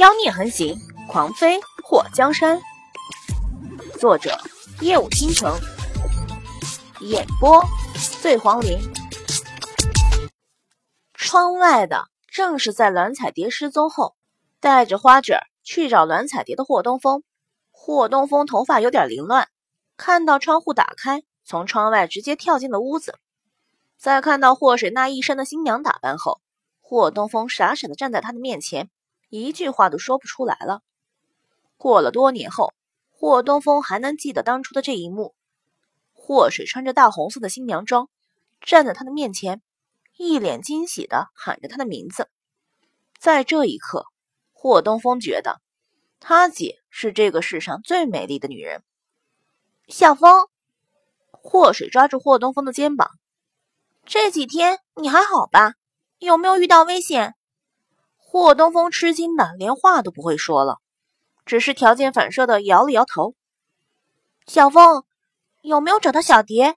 妖孽横行，狂飞祸江山。作者：夜舞倾城，演播：醉黄林。窗外的正是在栾彩蝶失踪后，带着花卷去找栾彩蝶的霍东风。霍东风头发有点凌乱，看到窗户打开，从窗外直接跳进了屋子。在看到霍水那一身的新娘打扮后，霍东风傻傻的站在他的面前，一句话都说不出来了。过了多年后，霍东风还能记得当初的这一幕：霍水穿着大红色的新娘装，站在他的面前，一脸惊喜的喊着他的名字。在这一刻，霍东风觉得。他姐是这个世上最美丽的女人。小风，霍水抓住霍东风的肩膀。这几天你还好吧？有没有遇到危险？霍东风吃惊的连话都不会说了，只是条件反射的摇了摇头。小风，有没有找到小蝶？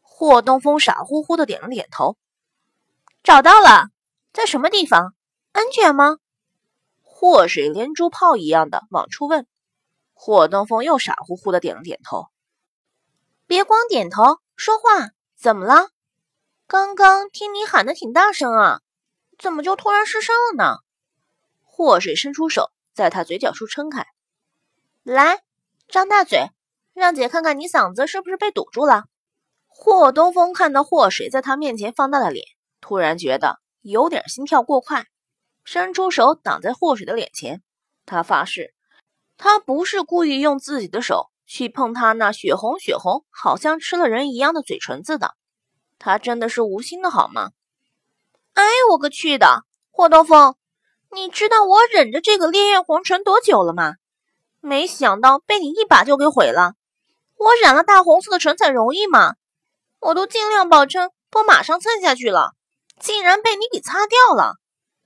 霍东风傻乎乎的点了点头。找到了，在什么地方？安全吗？祸水连珠炮一样的往出问，霍东风又傻乎乎的点了点头。别光点头，说话，怎么了？刚刚听你喊的挺大声啊，怎么就突然失声了呢？霍水伸出手，在他嘴角处撑开，来，张大嘴，让姐看看你嗓子是不是被堵住了。霍东风看到霍水在他面前放大了脸，突然觉得有点心跳过快。伸出手挡在霍水的脸前，他发誓，他不是故意用自己的手去碰他那血红血红、好像吃了人一样的嘴唇子的，他真的是无心的好吗？哎，我个去的，霍东风，你知道我忍着这个烈焰红唇多久了吗？没想到被你一把就给毁了。我染了大红色的唇彩容易吗？我都尽量保证不马上蹭下去了，竟然被你给擦掉了，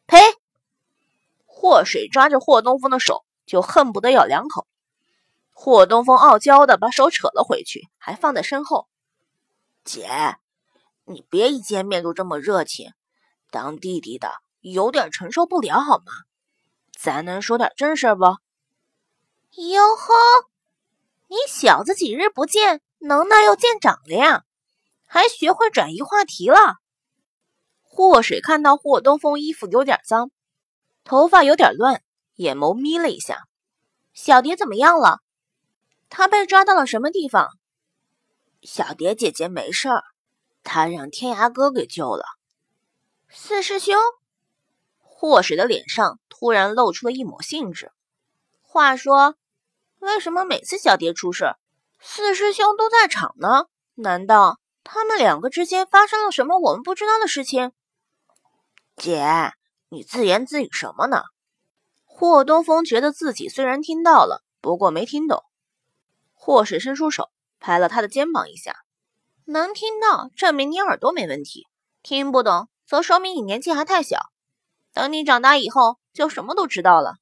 赔！霍水抓着霍东风的手，就恨不得咬两口。霍东风傲娇的把手扯了回去，还放在身后。姐，你别一见面就这么热情，当弟弟的有点承受不了好吗？咱能说点正事不？哟呵，你小子几日不见，能耐又见长了呀，还学会转移话题了。祸水看到霍东风衣服有点脏。头发有点乱，眼眸眯了一下。小蝶怎么样了？她被抓到了什么地方？小蝶姐姐没事儿，她让天涯哥给救了。四师兄，霍水的脸上突然露出了一抹兴致。话说，为什么每次小蝶出事，四师兄都在场呢？难道他们两个之间发生了什么我们不知道的事情？姐。你自言自语什么呢？霍东风觉得自己虽然听到了，不过没听懂。霍水伸出手拍了他的肩膀一下，能听到证明你耳朵没问题，听不懂则说明你年纪还太小。等你长大以后，就什么都知道了。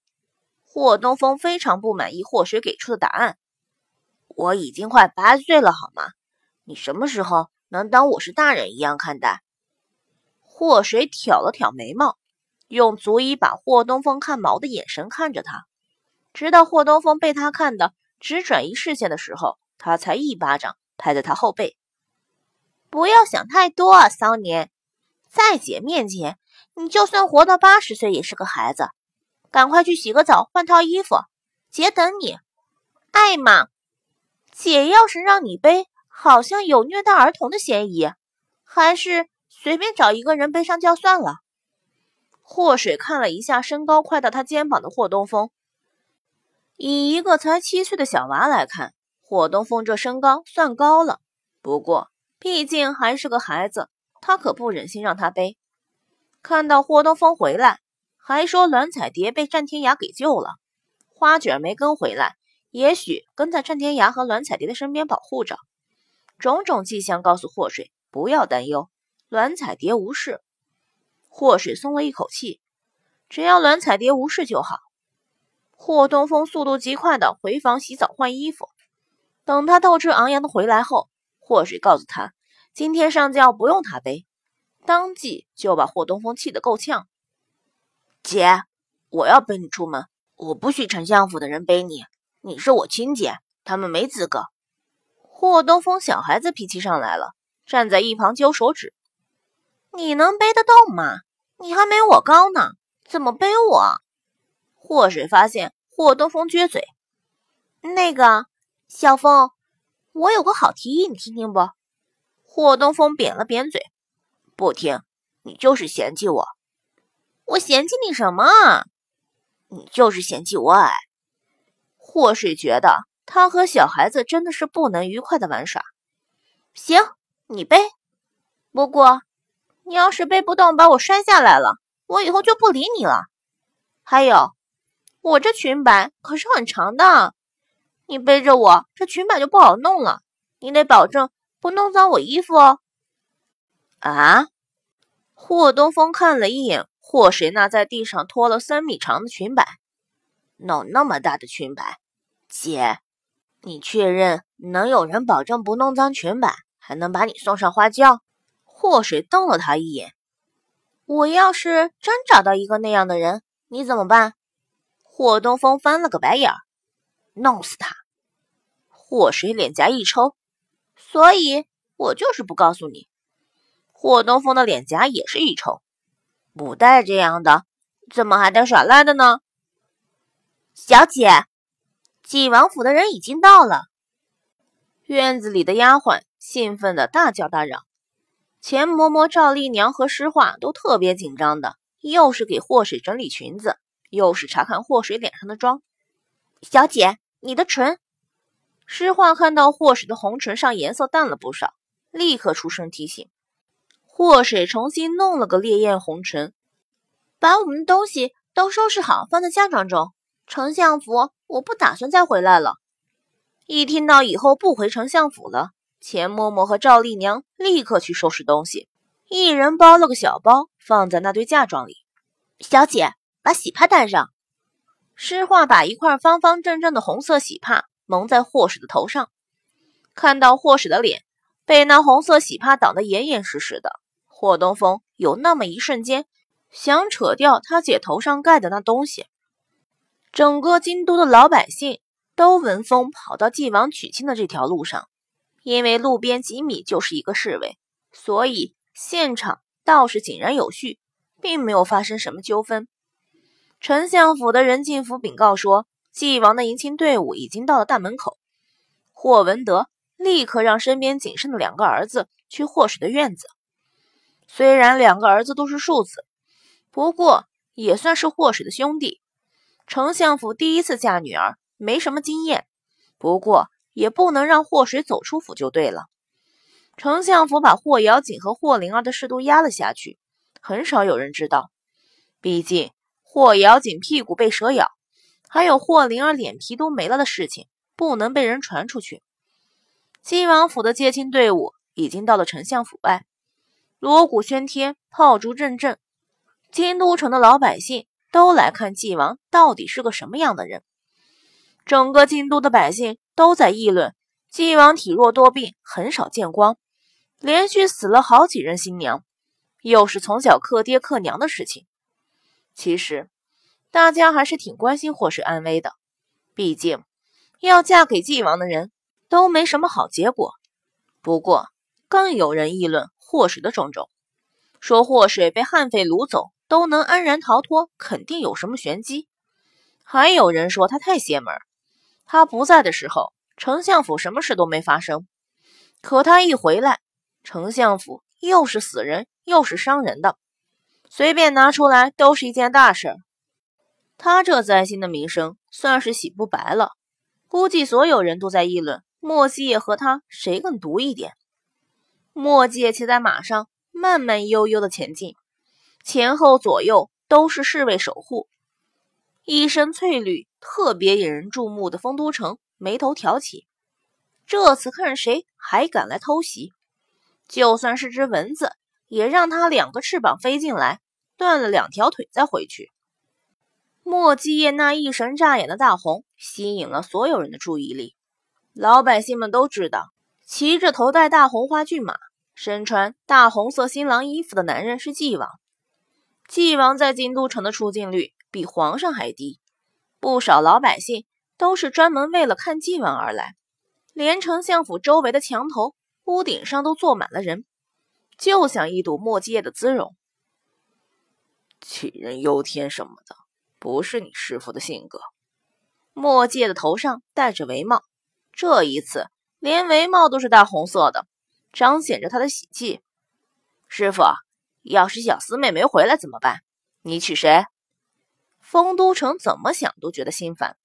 霍东风非常不满意霍水给出的答案。我已经快八岁了，好吗？你什么时候能当我是大人一样看待？霍水挑了挑眉毛。用足以把霍东风看毛的眼神看着他，直到霍东风被他看的只转移视线的时候，他才一巴掌拍在他后背。不要想太多啊，骚年，在姐面前，你就算活到八十岁也是个孩子。赶快去洗个澡，换套衣服，姐等你。爱嘛，姐要是让你背，好像有虐待儿童的嫌疑，还是随便找一个人背上叫算了。霍水看了一下身高快到他肩膀的霍东风，以一个才七岁的小娃来看，霍东风这身高算高了。不过毕竟还是个孩子，他可不忍心让他背。看到霍东风回来，还说栾彩蝶被战天涯给救了，花卷没跟回来，也许跟在战天涯和栾彩蝶的身边保护着。种种迹象告诉霍水不要担忧，栾彩蝶无事。霍水松了一口气，只要栾彩蝶无事就好。霍东风速度极快的回房洗澡换衣服，等他斗志昂扬的回来后，霍水告诉他，今天上轿不用他背，当即就把霍东风气得够呛。姐，我要背你出门，我不许丞相府的人背你，你是我亲姐，他们没资格。霍东风小孩子脾气上来了，站在一旁揪手指。你能背得动吗？你还没我高呢，怎么背我？霍水发现霍东风撅嘴。那个小风，我有个好提议，你听听不？霍东风扁了扁嘴，不听，你就是嫌弃我。我嫌弃你什么？你就是嫌弃我矮。霍水觉得他和小孩子真的是不能愉快的玩耍。行，你背。不过。你要是背不动，把我摔下来了，我以后就不理你了。还有，我这裙摆可是很长的，你背着我，这裙摆就不好弄了。你得保证不弄脏我衣服哦。啊！霍东风看了一眼霍水那在地上拖了三米长的裙摆，弄那么大的裙摆，姐，你确认能有人保证不弄脏裙摆，还能把你送上花轿？霍水瞪了他一眼。我要是真找到一个那样的人，你怎么办？霍东风翻了个白眼，弄死他。霍水脸颊一抽，所以我就是不告诉你。霍东风的脸颊也是一抽，不带这样的，怎么还带耍赖的呢？小姐，纪王府的人已经到了。院子里的丫鬟兴奋的大叫大嚷。钱嬷嬷、赵丽娘和诗画都特别紧张的，又是给祸水整理裙子，又是查看祸水脸上的妆。小姐，你的唇。诗画看到祸水的红唇上颜色淡了不少，立刻出声提醒。祸水重新弄了个烈焰红唇，把我们东西都收拾好，放在嫁妆中。丞相府，我不打算再回来了。一听到以后不回丞相府了。钱嬷嬷和赵丽娘立刻去收拾东西，一人包了个小包，放在那堆嫁妆里。小姐，把喜帕带上。诗画把一块方方正正的红色喜帕蒙在霍氏的头上，看到霍氏的脸被那红色喜帕挡得严严实实的，霍东风有那么一瞬间想扯掉他姐头上盖的那东西。整个京都的老百姓都闻风跑到晋王娶亲的这条路上。因为路边几米就是一个侍卫，所以现场倒是井然有序，并没有发生什么纠纷。丞相府的人进府禀告说，纪王的迎亲队伍已经到了大门口。霍文德立刻让身边仅剩的两个儿子去霍水的院子。虽然两个儿子都是庶子，不过也算是霍水的兄弟。丞相府第一次嫁女儿，没什么经验，不过。也不能让霍水走出府就对了。丞相府把霍瑶锦和霍灵儿的事都压了下去，很少有人知道。毕竟霍瑶锦屁股被蛇咬，还有霍灵儿脸皮都没了的事情，不能被人传出去。晋王府的接亲队伍已经到了丞相府外，锣鼓喧天，炮竹阵阵，京都城的老百姓都来看晋王到底是个什么样的人。整个京都的百姓都在议论，晋王体弱多病，很少见光，连续死了好几任新娘，又是从小克爹克娘的事情。其实，大家还是挺关心霍水安危的，毕竟要嫁给晋王的人都没什么好结果。不过，更有人议论霍水的种种，说霍水被悍匪掳走都能安然逃脱，肯定有什么玄机。还有人说他太邪门。他不在的时候，丞相府什么事都没发生。可他一回来，丞相府又是死人又是伤人的，随便拿出来都是一件大事儿。他这灾星的名声算是洗不白了。估计所有人都在议论莫西叶和他谁更毒一点。墨界骑在马上，慢慢悠悠的前进，前后左右都是侍卫守护。一身翠绿，特别引人注目的丰都城眉头挑起。这次看谁还敢来偷袭，就算是只蚊子，也让他两个翅膀飞进来，断了两条腿再回去。莫继业那一神扎眼的大红，吸引了所有人的注意力。老百姓们都知道，骑着头戴大红花骏马、身穿大红色新郎衣服的男人是纪王。纪王在京都城的出镜率。比皇上还低，不少老百姓都是专门为了看祭文而来，连丞相府周围的墙头、屋顶上都坐满了人，就想一睹莫继业的姿容。杞人忧天什么的，不是你师傅的性格。莫介的头上戴着帷帽，这一次连帷帽都是大红色的，彰显着他的喜气。师傅，要是小师妹没回来怎么办？你娶谁？丰都城怎么想都觉得心烦。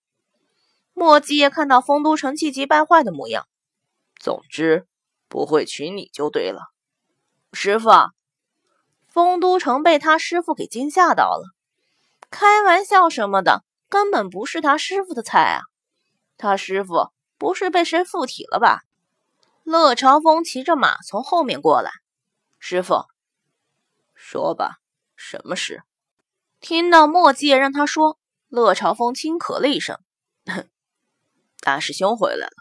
莫继业看到丰都城气急败坏的模样，总之不会娶你就对了。师傅，丰都城被他师傅给惊吓到了。开玩笑什么的，根本不是他师傅的菜啊！他师傅不是被谁附体了吧？乐朝风骑着马从后面过来。师傅，说吧，什么事？听到莫继业让他说，乐朝风轻咳了一声：“大师兄回来了。”